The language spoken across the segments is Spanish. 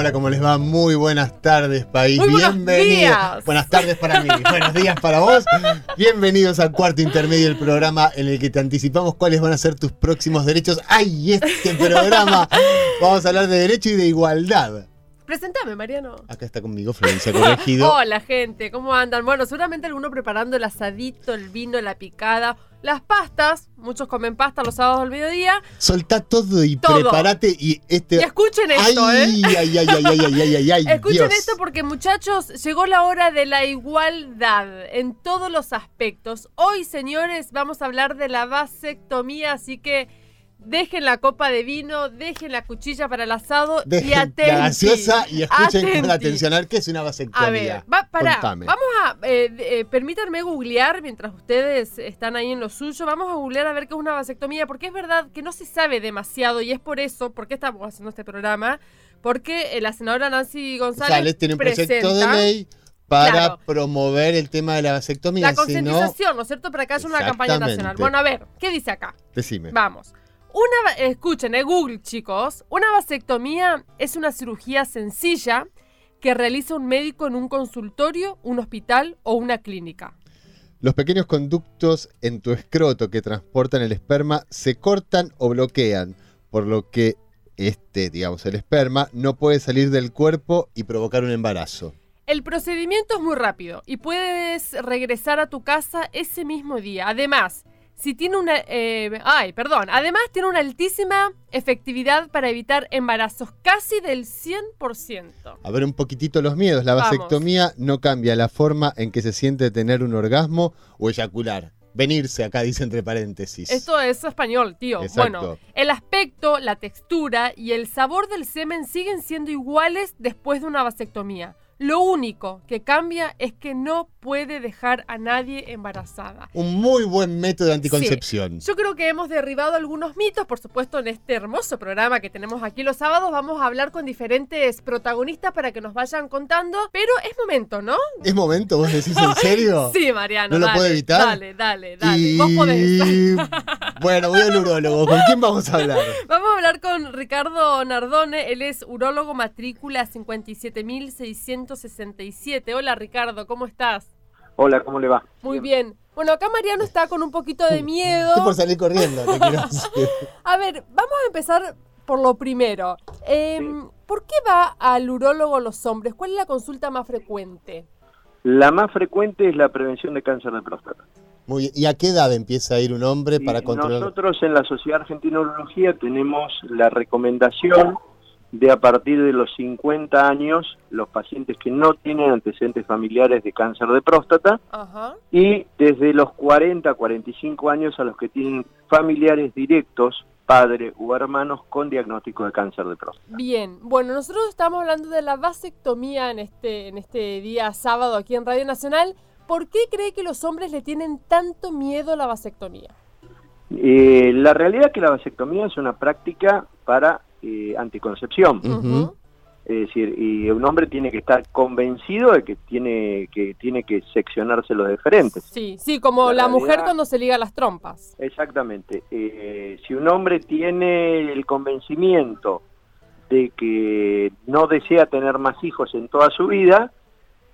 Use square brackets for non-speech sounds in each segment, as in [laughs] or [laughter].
Hola, ¿cómo les va? Muy buenas tardes, país. Muy Bienvenidos. días. Buenas tardes para mí, [laughs] buenos días para vos. Bienvenidos al cuarto intermedio del programa en el que te anticipamos cuáles van a ser tus próximos derechos. ¡Ay, este programa! Vamos a hablar de derecho y de igualdad. Presentame, Mariano. Acá está conmigo Florencia Corregido. [laughs] Hola, gente, ¿cómo andan? Bueno, seguramente alguno preparando el asadito, el vino, la picada, las pastas. Muchos comen pasta los sábados al mediodía. Soltá todo y Todo. prepárate y este. Y escuchen esto, ay, ¿eh? ay, ay, ay, ay, ay, ay, ay, ay, [laughs] Escuchen Dios. esto porque, muchachos, llegó la hora de la igualdad en todos los aspectos. Hoy, señores, vamos a hablar de la vasectomía, así que dejen la copa de vino, dejen la cuchilla para el asado y atenti. la gaseosa y escuchen con atención qué es una vasectomía. A ver, va, Contame. vamos a, eh, eh, permítanme googlear mientras ustedes están ahí en lo suyo, vamos a googlear a ver qué es una vasectomía, porque es verdad que no se sabe demasiado y es por eso, ¿por qué estamos haciendo este programa? Porque eh, la senadora Nancy González, tiene un proyecto de presenta ley para Claro. promover el tema de la vasectomía. la si no, concientización, ¿no es cierto? Para que haya una campaña nacional. Bueno, a ver, ¿qué dice acá? decime. Vamos. Una, escuchen, eh, Google, chicos. Una vasectomía es una cirugía sencilla que realiza un médico en un consultorio, un hospital o una clínica. Los pequeños conductos en tu escroto que transportan el esperma se cortan o bloquean, por lo que este, digamos, el esperma, no puede salir del cuerpo y provocar un embarazo. El procedimiento es muy rápido y puedes regresar a tu casa ese mismo día. Además, si tiene una, eh, ay, perdón. Además tiene una altísima efectividad para evitar embarazos, casi del 100%. A ver un poquitito los miedos. La Vamos. vasectomía no cambia la forma en que se siente tener un orgasmo o eyacular. Venirse acá, dice entre paréntesis. Esto es español, tío. Exacto. Bueno, el aspecto, la textura y el sabor del semen siguen siendo iguales después de una vasectomía. Lo único que cambia es que no puede dejar a nadie embarazada. Un muy buen método de anticoncepción. Yo creo que hemos derribado algunos mitos, por supuesto, en este hermoso programa que tenemos aquí los sábados. Vamos a hablar con diferentes protagonistas para que nos vayan contando. Pero es momento, ¿no? ¿Es momento? ¿Vos decís en serio? Sí, Mariano. ¿No lo puedo evitar? Dale, dale, dale. Y- Vos podés. [laughs] bueno, voy al urólogo. ¿Con quién vamos a hablar? [laughs] Vamos a hablar con Ricardo Nardone, él es urólogo matrícula 57667. Hola Ricardo, ¿cómo estás? Hola, ¿cómo le va? Muy bien. Bueno, acá Mariano está con un poquito de [laughs] miedo. Estoy por salir corriendo, te quiero [laughs] decir. A ver, vamos a empezar por lo primero. Em, ¿Por qué va al urólogo los hombres? ¿Cuál es la consulta más frecuente? La más frecuente es la prevención de cáncer de próstata. Muy bien. ¿Y a qué edad empieza a ir un hombre para controlar? Nosotros en la Sociedad Argentina de Urología tenemos la recomendación de a partir de los 50 años, los pacientes que no tienen antecedentes familiares de cáncer de próstata, Ajá. y desde los 40 a 45 años a los que tienen familiares directos, padre u hermanos, con diagnóstico de cáncer de próstata. Bien, bueno, nosotros estamos hablando de la vasectomía en este, en este día sábado aquí en Radio Nacional. ¿Por qué cree que los hombres le tienen tanto miedo a la vasectomía? Eh, la realidad es que la vasectomía es una práctica para eh, anticoncepción. Es decir, y un hombre tiene que estar convencido de que tiene que tiene que seccionarse los deferentes. Sí, sí, como La la, mujer cuando se liga las trompas. Exactamente. Eh, si un hombre tiene el convencimiento de que no desea tener más hijos en toda su vida,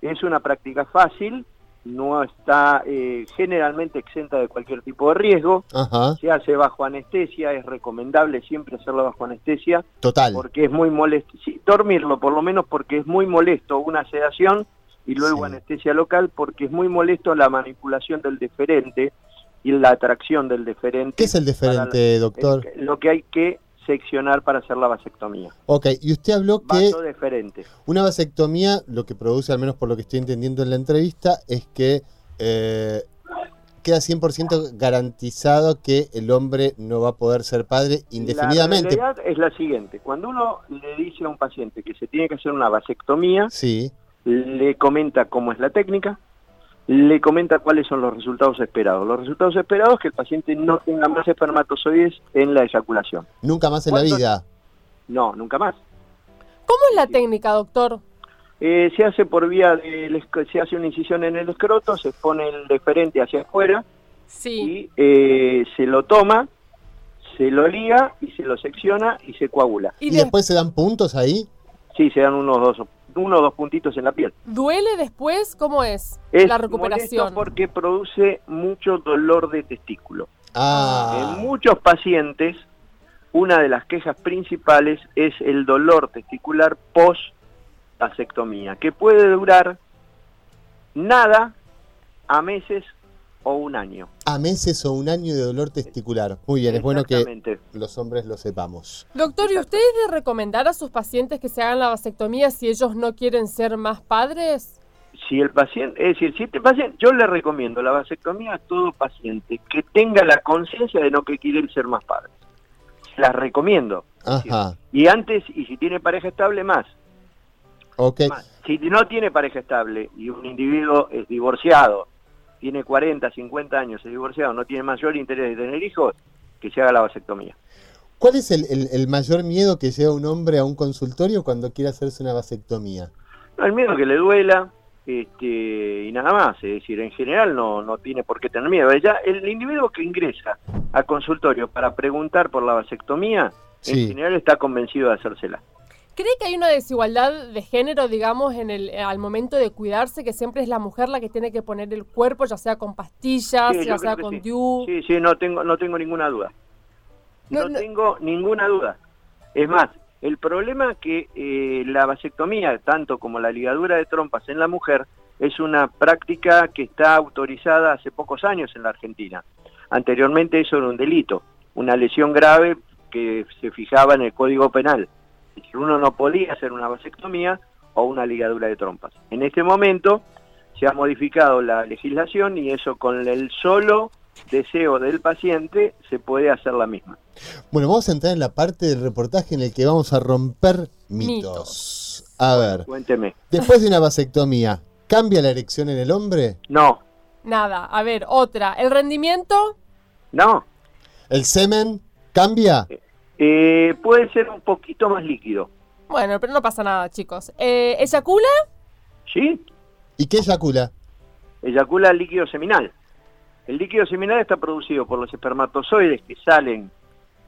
es una práctica fácil, no está eh, generalmente exenta de cualquier tipo de riesgo, Ajá, se hace bajo anestesia, es recomendable siempre hacerlo bajo anestesia, total. porque es muy molesto, sí, dormirlo por lo menos porque es muy molesto una sedación y luego Sí. anestesia local porque es muy molesto la manipulación del deferente y la atracción del deferente. ¿Qué es el deferente, doctor? es Lo que hay que seccionar para hacer la vasectomía. Ok, y usted habló que una vasectomía lo que produce, al menos por lo que estoy entendiendo en la entrevista, es que eh, queda 100% garantizado que el hombre no va a poder ser padre indefinidamente. La realidad es la siguiente, cuando uno le dice a un paciente que se tiene que hacer una vasectomía, Sí, le comenta cómo es la técnica, le comenta cuáles son los resultados esperados. Los resultados esperados es que el paciente no tenga más espermatozoides en la eyaculación. Nunca más en la ¿Cuánto- vida. No, nunca más. ¿Cómo es la técnica, doctor? Eh, se hace por vía del esc- se hace una incisión en el escroto, se pone el deferente hacia afuera Sí. y eh, se lo toma, se lo liga y se lo secciona y se coagula. ¿Y, ¿Y de- después se dan puntos ahí? Sí, se dan unos dos, uno o dos puntitos en la piel. duele después? ¿Cómo es, Es la recuperación? porque produce mucho dolor de testículo. Ah, En muchos pacientes, una de las quejas principales es el dolor testicular post vasectomía, que puede durar nada a meses o un año. a meses o un año de dolor testicular. Muy bien, es bueno que los hombres lo sepamos. Doctor, ¿y usted es de recomendar a sus pacientes que se hagan la vasectomía si ellos no quieren ser más padres? Si el paciente, es decir, si este paciente, yo le recomiendo la vasectomía a todo paciente que tenga la conciencia de no que quiere ser más padre. La recomiendo. Ajá, Y antes, y si tiene pareja estable, más. ok. Más. Si no tiene pareja estable y un individuo es divorciado, tiene 40, 50 años, es divorciado, no tiene mayor interés de tener hijos, que se haga la vasectomía. ¿Cuál es el, el- el mayor miedo que lleva un hombre a un consultorio cuando quiere hacerse una vasectomía? No, el miedo que le duela este, y nada más, es decir, en general no, no tiene por qué tener miedo. Ya el individuo que ingresa al consultorio para preguntar por la vasectomía, Sí. en general está convencido de hacérsela. ¿Cree que hay una desigualdad de género, digamos, en el, al momento de cuidarse, que siempre es la mujer la que tiene que poner el cuerpo, ya sea con pastillas, Sí, ya sea con sí. DIU? Sí, sí, no tengo, no tengo ninguna duda. No, No, no- tengo ninguna duda. Es más, el problema que eh, la vasectomía, tanto como la ligadura de trompas en la mujer, es una práctica que está autorizada hace pocos años en la Argentina. Anteriormente eso era un delito, una lesión grave que se fijaba en el Código Penal. Es decir, uno no podía hacer una vasectomía o una ligadura de trompas. En este momento se ha modificado la legislación y eso con el solo deseo del paciente se puede hacer la misma. Bueno, vamos a entrar en la parte del reportaje en el que vamos a romper mitos. Mitos. A ver, Cuénteme. después de una vasectomía, ¿cambia la erección en el hombre? No, Nada. A ver, otra. ¿El rendimiento? no. ¿El semen cambia? Eh, puede ser un poquito más líquido. Bueno, pero no pasa nada, chicos. Eh, ¿Eyacula? ¿Sí? ¿Y qué eyacula? Eyacula líquido seminal. El líquido seminal está producido por los espermatozoides que salen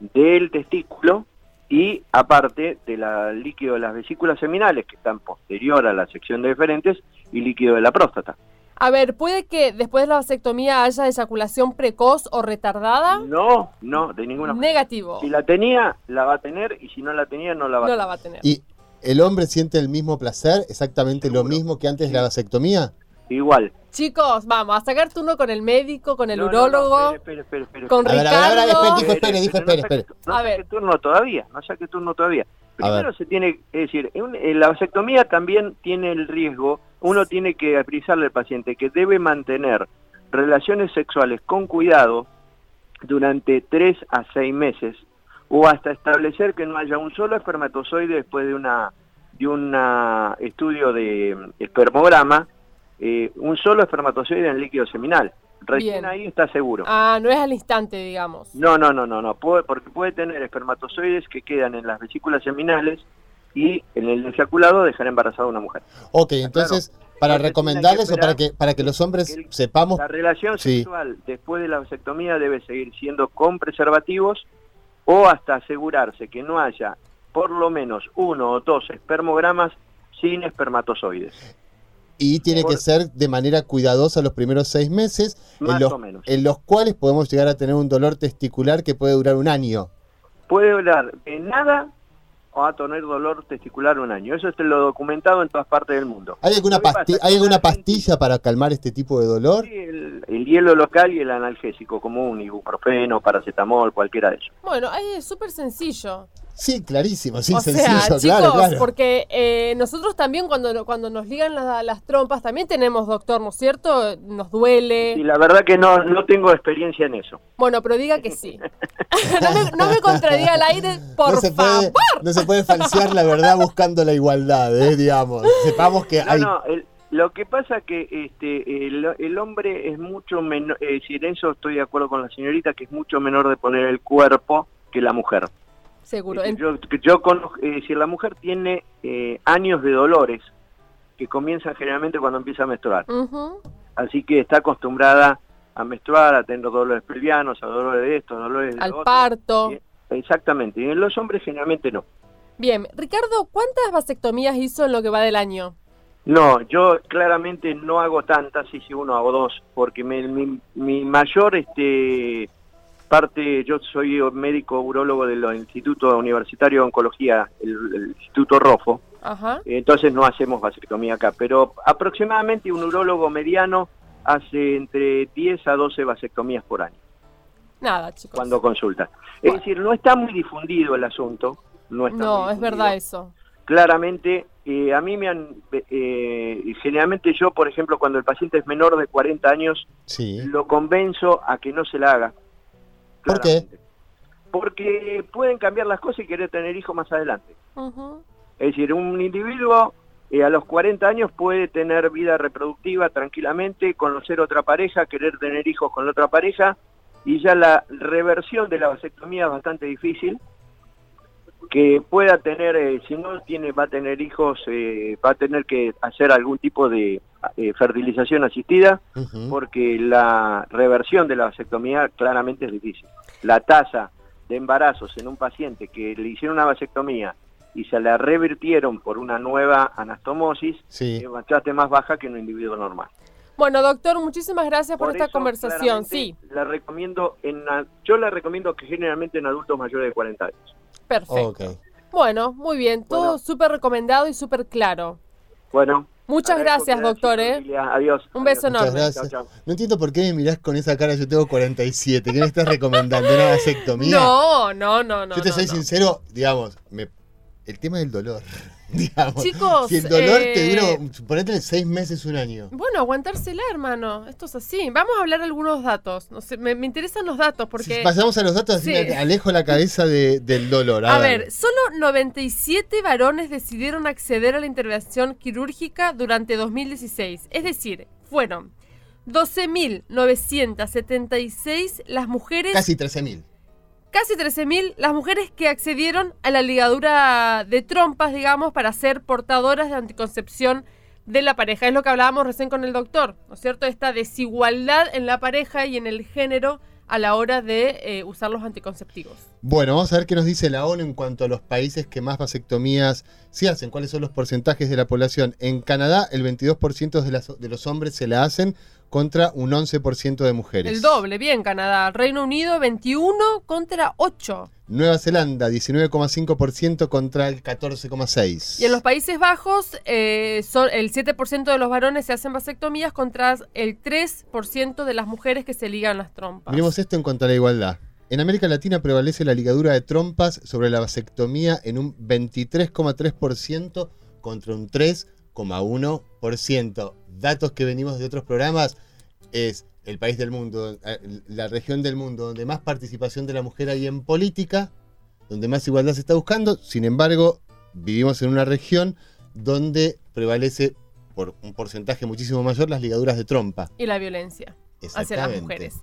del testículo y aparte del líquido de las vesículas seminales que están posterior a la sección de deferentes y líquido de la próstata. A ver, ¿puede que después de la vasectomía haya eyaculación precoz o retardada? No, no, de ninguna manera. Negativo. Si la tenía, la va a tener y si no la tenía, no la va a No tener. la va a tener. ¿Y el hombre siente el mismo placer, exactamente lo mismo que antes de la vasectomía? Igual. Chicos, vamos a sacar turno con el médico, con el No, no, no, urólogo. espere, espere, espere, Con A ver, a ver, a ver, Ricardo. espere, dijo espere, dijo espere, no saque- espere. No A saque ver. turno todavía, no saque turno todavía. Primero se tiene, es decir, en, en la vasectomía también tiene el riesgo, uno tiene que avisarle al paciente que debe mantener relaciones sexuales con cuidado durante 3 a 6 meses o hasta establecer que no haya un solo espermatozoide después de una de un estudio de mm, espermograma, eh, un solo espermatozoide en el líquido seminal. Recién Bien. ahí está seguro. Ah, no es al instante, digamos. No, no, no, no, no, puede, porque puede tener espermatozoides que quedan en las vesículas seminales y en el ejaculado dejar embarazada a una mujer. Ok, entonces, para recomendarles o para que, para que los hombres que el- sepamos, La relación Sí. sexual después de la vasectomía debe seguir siendo con preservativos o hasta asegurarse que no haya por lo menos uno o dos espermogramas sin espermatozoides. Y tiene que ser de manera cuidadosa los primeros seis meses, Más en los, o menos. en los cuales podemos llegar a tener un dolor testicular que puede durar un año. Puede durar de nada o a tener dolor testicular un año. Eso es lo documentado en todas partes del mundo. ¿Hay alguna, pasti- ¿hay alguna en pastilla para calmar este tipo de dolor? Sí, el, el hielo local y el analgésico común, ibuprofeno, paracetamol, cualquiera de ellos. Bueno, ahí es súper sencillo. Sí, clarísimo, sí, o sencillo, sea, [laughs] chicos, claro, claro. porque eh, nosotros también cuando, cuando nos ligan la- las trompas, también tenemos doctor, ¿no es cierto? Nos duele. Y la verdad que no, no tengo experiencia en eso. Bueno, pero diga que sí. [laughs] [laughs] no, me, no me contradiga al aire, por no, se favor. puede, no se puede falsear la verdad buscando la igualdad, eh, digamos. Sepamos que No, hay... no, el, Lo que pasa que este, el, el hombre es mucho menor, eh, si en eso estoy de acuerdo con la señorita, que es mucho menor de poner el cuerpo que la mujer. Seguro. Decir, Yo, yo conozco, es decir, la mujer tiene eh, años de dolores que comienzan generalmente cuando empieza a menstruar. Así que está acostumbrada a menstruar, a tener dolores pelvianos, a dolores de esto, dolores de Al otro. parto. Exactamente, y en los hombres generalmente no. Bien, Ricardo, ¿cuántas vasectomías hizo en lo que va del año? No, yo claramente no hago tantas, sí, sí, uno hago dos, porque me- mi, mi mayor este, parte, yo soy médico urólogo del Instituto Universitario de Oncología, el, el Instituto ROFO, Ajá. entonces no hacemos vasectomía acá, pero aproximadamente un urólogo mediano hace entre 10 a 12 vasectomías por año Nada, chicos. cuando consulta. Es decir, no está muy difundido el asunto. No, está muy No, es verdad eso. claramente, eh, a mí me han, eh, generalmente yo, por ejemplo, cuando el paciente es menor de 40 años, Sí. lo convenzo a que no se la haga. ¿Por qué? Claramente. Porque pueden cambiar las cosas y querer tener hijos más adelante. Es decir, un individuo eh, a los 40 años puede tener vida reproductiva tranquilamente, conocer otra pareja, querer tener hijos con la otra pareja, y ya la reversión de la vasectomía es bastante difícil. Que pueda tener, eh, si no tiene, va a tener hijos, eh, va a tener que hacer algún tipo de eh, fertilización asistida, porque la reversión de la vasectomía claramente es difícil. La tasa de embarazos en un paciente que le hicieron una vasectomía y se la revirtieron por una nueva anastomosis Sí. es bastante más baja que en un individuo normal. Bueno, doctor, muchísimas gracias por, esta eso, conversación. Sí, La recomiendo en, yo la recomiendo que generalmente en adultos mayores de 40 años. perfecto. Bueno, muy bien, todo Bueno. súper recomendado y súper claro. Bueno. Muchas gracias, doctor, ¿eh? Adiós. Un beso Adiós. enorme. Muchas gracias. No entiendo por qué me mirás con esa cara. Yo tengo 47. ¿Qué me estás recomendando? ¿Una vasectomía? No, no, no, no. Yo te no, soy no. sincero, digamos, me- el tema del dolor. [laughs] digamos. Chicos, si el dolor eh, te duró, ponete seis meses, un año. Bueno, aguantársela, hermano. Esto es así. Vamos a hablar algunos datos. No sé, me, me interesan los datos porque... Si pasamos a los datos, así Sí. me alejo la cabeza de- del dolor. A, A ver, solo 97 varones decidieron acceder a la intervención quirúrgica durante 2016. Es decir, fueron 12.976 las mujeres, Casi 13.000. casi 13.000 las mujeres que accedieron a la ligadura de trompas, digamos, para ser portadoras de anticoncepción de la pareja. Es lo que hablábamos recién con el doctor, ¿no es cierto? Esta desigualdad en la pareja y en el género a la hora de eh, usar los anticonceptivos. Bueno, vamos a ver qué nos dice la ONU en cuanto a los países que más vasectomías se hacen, cuáles son los porcentajes de la población. En Canadá, el 22% de, las- de los hombres se la hacen contra un 11% de mujeres. El doble, bien, Canadá. Reino Unido, 21 contra 8. Nueva Zelanda, 19,5% contra el 14,6%. Y en los Países Bajos, eh, son, el 7% de los varones se hacen vasectomías contra el 3% de las mujeres que se ligan las trompas. Miremos esto en cuanto a la igualdad. En América Latina prevalece la ligadura de trompas sobre la vasectomía en un 23,3% contra un 3,1%. Datos que venimos de otros programas es el país del mundo, eh, la región del mundo donde más participación de la mujer hay en política, donde más igualdad se está buscando. Sin embargo, vivimos en una región donde prevalece por un porcentaje muchísimo mayor las ligaduras de trompa. Y la violencia hacia las mujeres.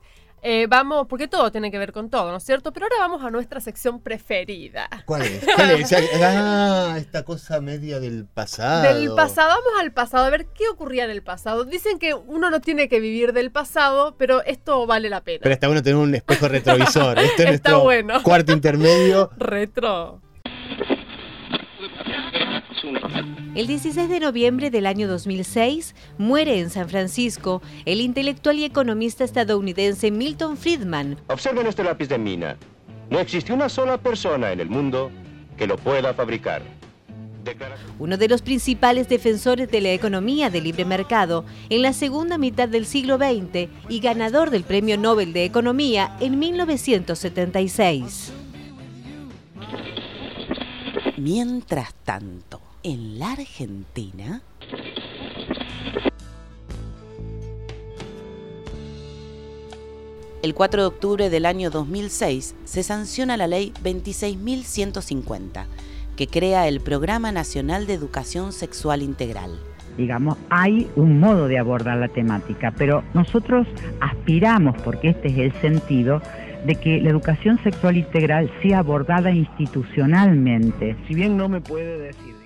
Eh, vamos, porque todo tiene que ver con todo, ¿no es cierto? Pero ahora vamos a nuestra sección preferida. ¿Cuál es? [laughs] ¿Cuál es? Ah, esta cosa media del pasado. Del pasado, vamos al pasado, a ver qué ocurría en el pasado. Dicen que uno no tiene que vivir del pasado, pero esto vale la pena. Pero está bueno tener un espejo retrovisor. Este es [laughs] Está nuestro bueno. cuarto intermedio. Retro. El 16 de noviembre del año 2006 muere en San Francisco el intelectual y economista estadounidense Milton Friedman, Observen este lápiz de mina. No existe una sola persona en el mundo que lo pueda fabricar. Uno de los principales defensores de la economía de libre mercado en la segunda mitad del siglo XX y ganador del Premio Nobel de Economía en 1976. Mientras tanto, en la Argentina... El 4 de octubre del año 2006 se sanciona la ley 26.150, que crea el Programa Nacional de Educación Sexual Integral. digamos, hay un modo de abordar la temática, pero nosotros aspiramos, porque este es el sentido, de que la educación sexual integral sea abordada institucionalmente. Si bien no me puede decir,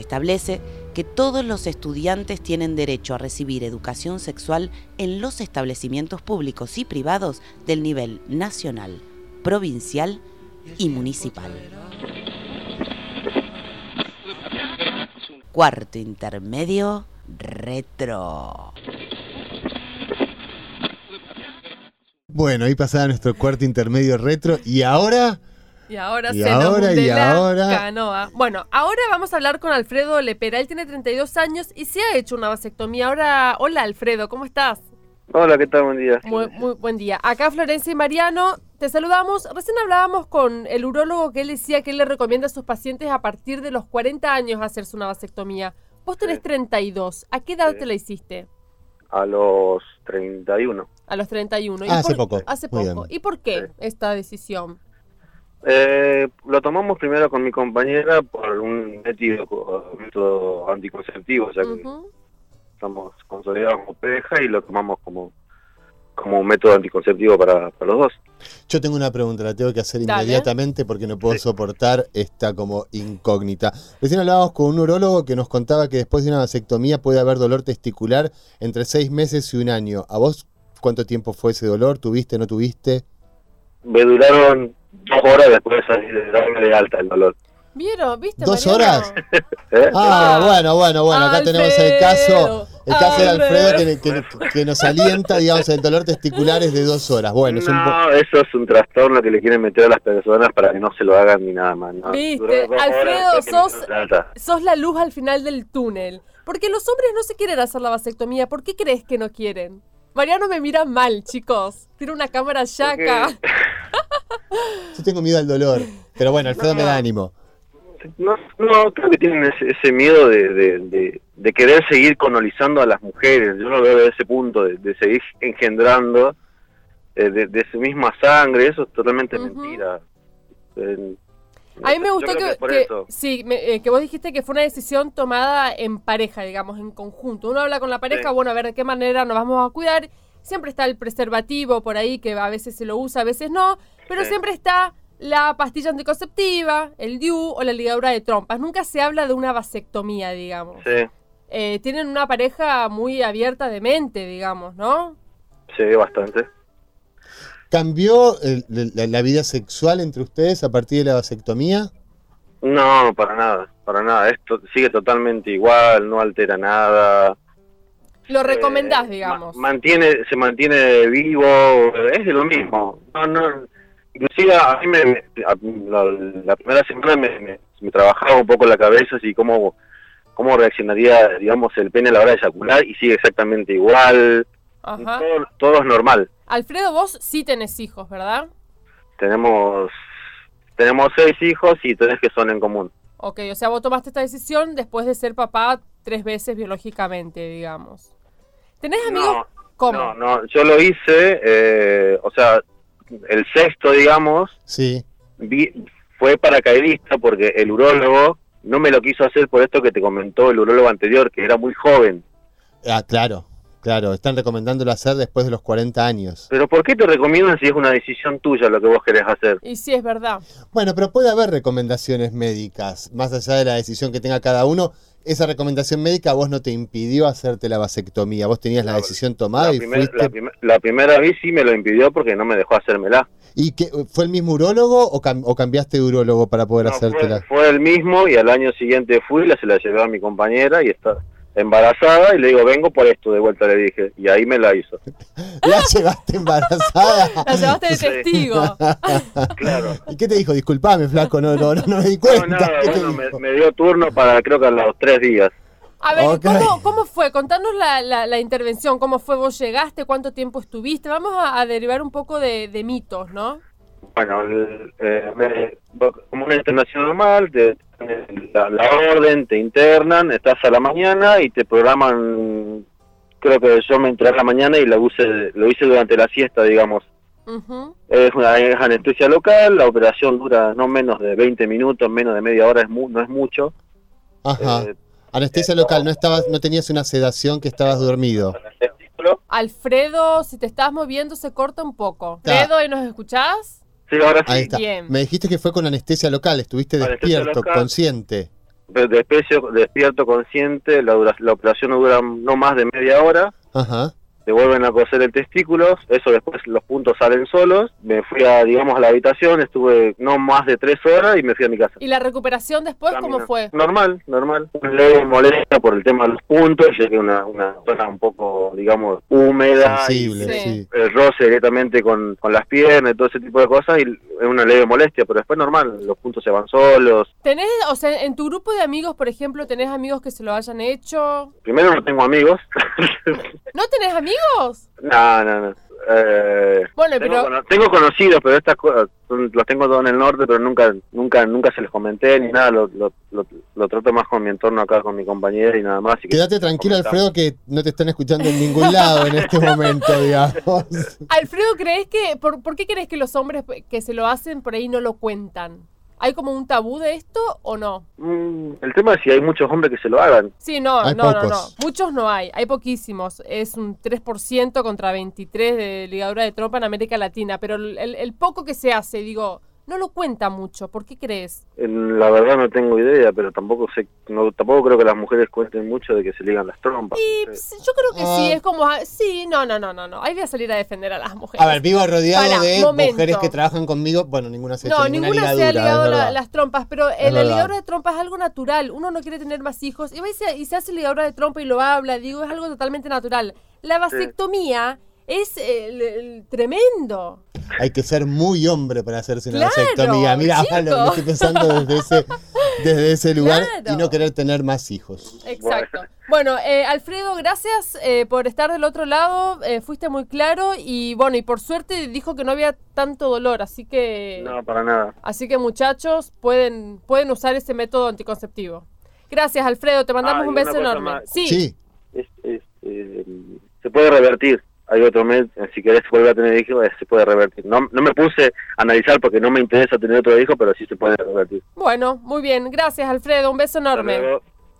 establece que todos los estudiantes tienen derecho a recibir educación sexual en los establecimientos públicos y privados del nivel nacional, provincial y municipal. Cuarto intermedio, retro. Bueno, ahí pasaba nuestro cuarto intermedio retro y ahora Y ahora Y se ahora, nos y ahora. canoa. Bueno, ahora vamos a hablar con Alfredo Lepera. Él tiene 32 años y se ha hecho una vasectomía. Ahora, hola Alfredo, ¿cómo estás? Hola, ¿qué tal? Buen día. Muy, muy buen día. Acá Florencia y Mariano, te saludamos. Recién hablábamos con el urólogo que él decía que él le recomienda a sus pacientes a partir de los 40 años hacerse una vasectomía. Vos tenés Sí. 32. ¿A qué edad Sí. te la hiciste? A los 31. A los 31. ¿Y Ah, hace por- poco. Hace poco. ¿Y por qué Sí. esta decisión? Eh, lo tomamos primero con mi compañera por un método, método anticonceptivo, ya que estamos consolidados como pareja y lo tomamos como, como un método anticonceptivo para, para los dos. yo tengo una pregunta, la tengo que hacer Dale. inmediatamente porque no puedo Sí. soportar esta como incógnita. Recién hablábamos con un urólogo que nos contaba que después de una vasectomía puede haber dolor testicular entre seis meses y un año. ¿A vos cuánto tiempo fue ese dolor? ¿Tuviste, no tuviste? Me duraron dos horas después de salir de darme de alta el dolor. ¿Vieron? ¿Viste? ¿Dos Mariano? horas? [laughs] ¿Eh? Ah, Ah. bueno, bueno, bueno, acá tenemos el caso, el caso de Alfredo que, que- que nos alienta, digamos, el dolor testicular es de dos horas. Bueno, es un eso es un trastorno que le quieren meter a las personas para que no se lo hagan ni nada más. ¿no? Viste, Alfredo, sos-. Sos la luz al final del túnel. Porque los hombres no se quieren hacer la vasectomía. ¿Por qué crees que no quieren? Mariano me mira mal, chicos. Tiene una cámara ya Porque- acá. [laughs] yo tengo miedo al dolor, pero bueno, Alfredo me da ánimo. No, no, creo que tienen ese, ese miedo de, de, de- de querer seguir colonizando a las mujeres. Yo lo veo desde ese punto, de, de seguir engendrando eh, de, de su misma sangre. Eso es totalmente mentira. Eh, A mí me gustó que, sí, me- eh, que vos dijiste que fue una decisión tomada en pareja, digamos, en conjunto. Uno habla con la pareja, Sí. bueno, a ver de qué manera nos vamos a cuidar. Siempre está el preservativo por ahí, que a veces se lo usa, a veces no. Pero Sí. siempre está la pastilla anticonceptiva, el DIU o la ligadura de trompas. Nunca se habla de una vasectomía, digamos. Sí, Eh, tienen una pareja muy abierta de mente, digamos, ¿no? sí, bastante. ¿Cambió el- la, la vida sexual entre ustedes a partir de la vasectomía? No, para nada, para nada. Esto sigue totalmente igual, no altera nada. Lo recomendás, Eh, digamos. ma- mantiene, se mantiene vivo, es de lo mismo. No, no, inclusive a mí me, a- la, la primera semana me, me- me trabajaba un poco la cabeza así cómo, cómo reaccionaría, digamos, el pene a la hora de eyacular y sigue exactamente igual. Ajá. Todo, todo es normal. Alfredo, vos sí tenés hijos, ¿verdad? Tenemos tenemos seis hijos y tres que son en común. Ok, o sea, vos tomaste esta decisión después de ser papá tres veces biológicamente, digamos. ¿Tenés amigos? No, ¿Cómo? No, no, yo lo hice, eh, o sea, el sexto, digamos, Sí. vi- fue paracaidista porque el urólogo no me lo quiso hacer por esto que te comentó el urólogo anterior, que era muy joven. Ah, claro, claro. Están recomendándolo hacer después de los 40 años. Pero ¿por qué te recomiendan si es una decisión tuya lo que vos querés hacer? Y sí, es verdad. Bueno, pero puede haber recomendaciones médicas, más allá de la decisión que tenga cada uno. Esa recomendación médica a vos no te impidió hacerte la vasectomía. Vos tenías la decisión tomada La, y primer- fuiste. la primer- la primera vez sí me lo impidió porque no me dejó hacérmela. ¿Y qué, fue el mismo urólogo o, cam- o cambiaste de urólogo para poder No, fue, hacértela? fue el mismo y al año siguiente fui, la, se la llevé a mi compañera y está embarazada y le digo, vengo por esto de vuelta, le dije. Y ahí me la hizo. [laughs] ¿La llevaste embarazada? La llevaste de Sí. testigo. [laughs] Claro. ¿Y qué te dijo? Disculpame, flaco, no, no, no, no me di No, cuenta. nada, ¿Qué te bueno, me, dio turno para creo que a los tres días. A ver, Ok. ¿cómo, cómo fue? Contanos la, la- la intervención, cómo fue, vos llegaste, cuánto tiempo estuviste. Vamos a, a derivar un poco de, de mitos, ¿no? Bueno, el- eh, me- como una internación normal, te, la, la orden, te internan, estás a la mañana y te programan, creo que yo me entré a la mañana y lo, use, lo hice durante la siesta, digamos. Ujú. Es una es anestesia local, la operación dura no menos de 20 minutos, menos de media hora, es mu- no es mucho. Ajá. Eh, Anestesia local, no estabas, no tenías una sedación que estabas dormido. Alfredo, si te estás moviendo se corta un poco. Alfredo, ¿y nos escuchás? Sí, ahora sí. Ahí está. Bien. Me dijiste que fue con anestesia local, estuviste Anestesia despierto, local. consciente. Despecio, despierto consciente, la, dura- la operación no dura no más de media hora. Ajá. Te vuelven a coser el testículo, eso después los puntos salen solos, me fui a, digamos, a la habitación, estuve no más de tres horas y me fui a mi casa. ¿Y la recuperación después cómo fue? Normal, normal. Un leve molesta por el tema de los puntos, ya que una, una zona un poco, digamos, húmeda. Sensible, y sí. El roce directamente con, con las piernas y todo ese tipo de cosas, y es una leve molestia, pero después normal, los puntos se van solos. ¿Tenés, o sea, en tu grupo de amigos, por ejemplo, tenés amigos que se lo hayan hecho? Primero no tengo amigos. ¿No tenés amigos? No, no, no. Eh, Bueno, tengo, pero- cono- tengo conocidos, pero estas cosas son- los tengo todos en el norte, pero nunca nunca nunca se les comenté ni nada. Lo, lo, lo, lo trato más con mi entorno acá, con mi compañera y nada más. que Quédate tranquilo, comentamos. Alfredo, que no te están escuchando en ningún lado en este momento, digamos. [laughs] Alfredo, ¿crees que, por, por qué crees que los hombres que se lo hacen por ahí no lo cuentan? ¿Hay como un tabú de esto o no? Mm, el tema es si hay muchos hombres que se lo hagan. Sí, no, Hay no, no. Muchos no hay, hay poquísimos. Es un 3% contra 23 de ligadura de trompa en América Latina, pero el, el- el poco que se hace, digo, no lo cuenta mucho. ¿Por qué crees? En- La verdad no tengo idea, pero tampoco sé, no, tampoco creo que las mujeres cuenten mucho de que se ligan las trompas. Y ps, yo creo que sí, Ah. es como, ah, sí, no, no, no, no, no. Ahí voy a salir a defender a las mujeres. A ver, vivo rodeado Pará, de momento. mujeres que trabajan conmigo. Bueno, ninguna se ha hecho No, ninguna, ninguna se ha ligado la- las trompas, pero el, la de trompa es algo natural. Uno no quiere tener más hijos y, va y, se, y se hace ligadura de trompa y lo habla, digo, es algo totalmente natural. La vasectomía es el- el tremendo. Hay que ser muy hombre para hacerse una Claro, vasectomía. Mira, lo, lo estoy pensando desde ese, desde ese lugar Claro. y no querer tener más hijos. Exacto. Bueno, eh, Alfredo, gracias eh, por estar del otro lado. eh, fuiste muy claro y bueno, y por suerte dijo que no había tanto dolor, así que No, para nada. así que muchachos pueden pueden usar ese método anticonceptivo. Gracias, Alfredo. Te mandamos Ah, un beso enorme. más. Sí. Sí, Es- es, eh, se puede revertir. Hay otro mes, si querés volver a tener hijos, eh, se puede revertir. No, no me puse a analizar porque no me interesa tener otro hijo, pero sí se puede revertir. Bueno, muy bien. Gracias, Alfredo. Un beso enorme.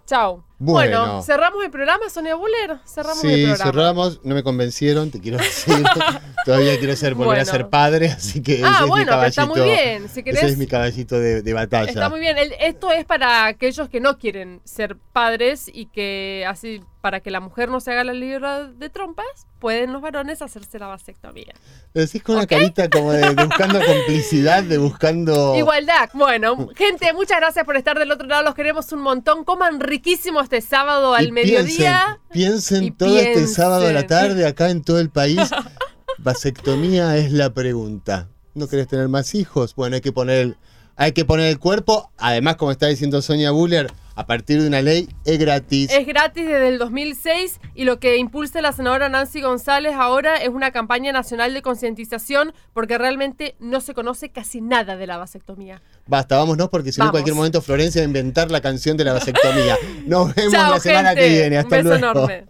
Chao. Bueno. cerramos el programa, Sonia Buller. Cerramos el sí, programa. cerramos. No me convencieron, te quiero decir. [laughs] Todavía quiero ser, volver a Bueno. ser padre, así que Ah, ese es bueno, mi pero caballito. está muy bien. Si querés, ese es mi caballito de, de batalla. Está muy bien. El- esto es para aquellos que no quieren ser padres y que así, para que la mujer no se haga la libra de trompas, pueden los varones hacerse la vasectomía. Lo decís con una ¿Ok? carita como de, de buscando complicidad, de buscando. Igualdad. Bueno, gente, muchas gracias por estar del otro lado. Los queremos un montón. Coman riquísimo este sábado al Y mediodía. Piensen, todo este sábado a la tarde acá en todo el país. [laughs] Vasectomía es la pregunta. ¿No querés tener más hijos? Bueno, hay que poner el, hay que poner el cuerpo. Además, como está diciendo Sonia Buller, a partir de una ley es gratis. Es gratis desde el 2006 y lo que impulsa la senadora Nancy González ahora es una campaña nacional de concientización porque realmente no se conoce casi nada de la vasectomía. Basta, vámonos porque si no en cualquier momento Florencia va a inventar la canción de la vasectomía. [laughs] Nos vemos Chao, la semana gente. que viene. Hasta Un beso luego. enorme.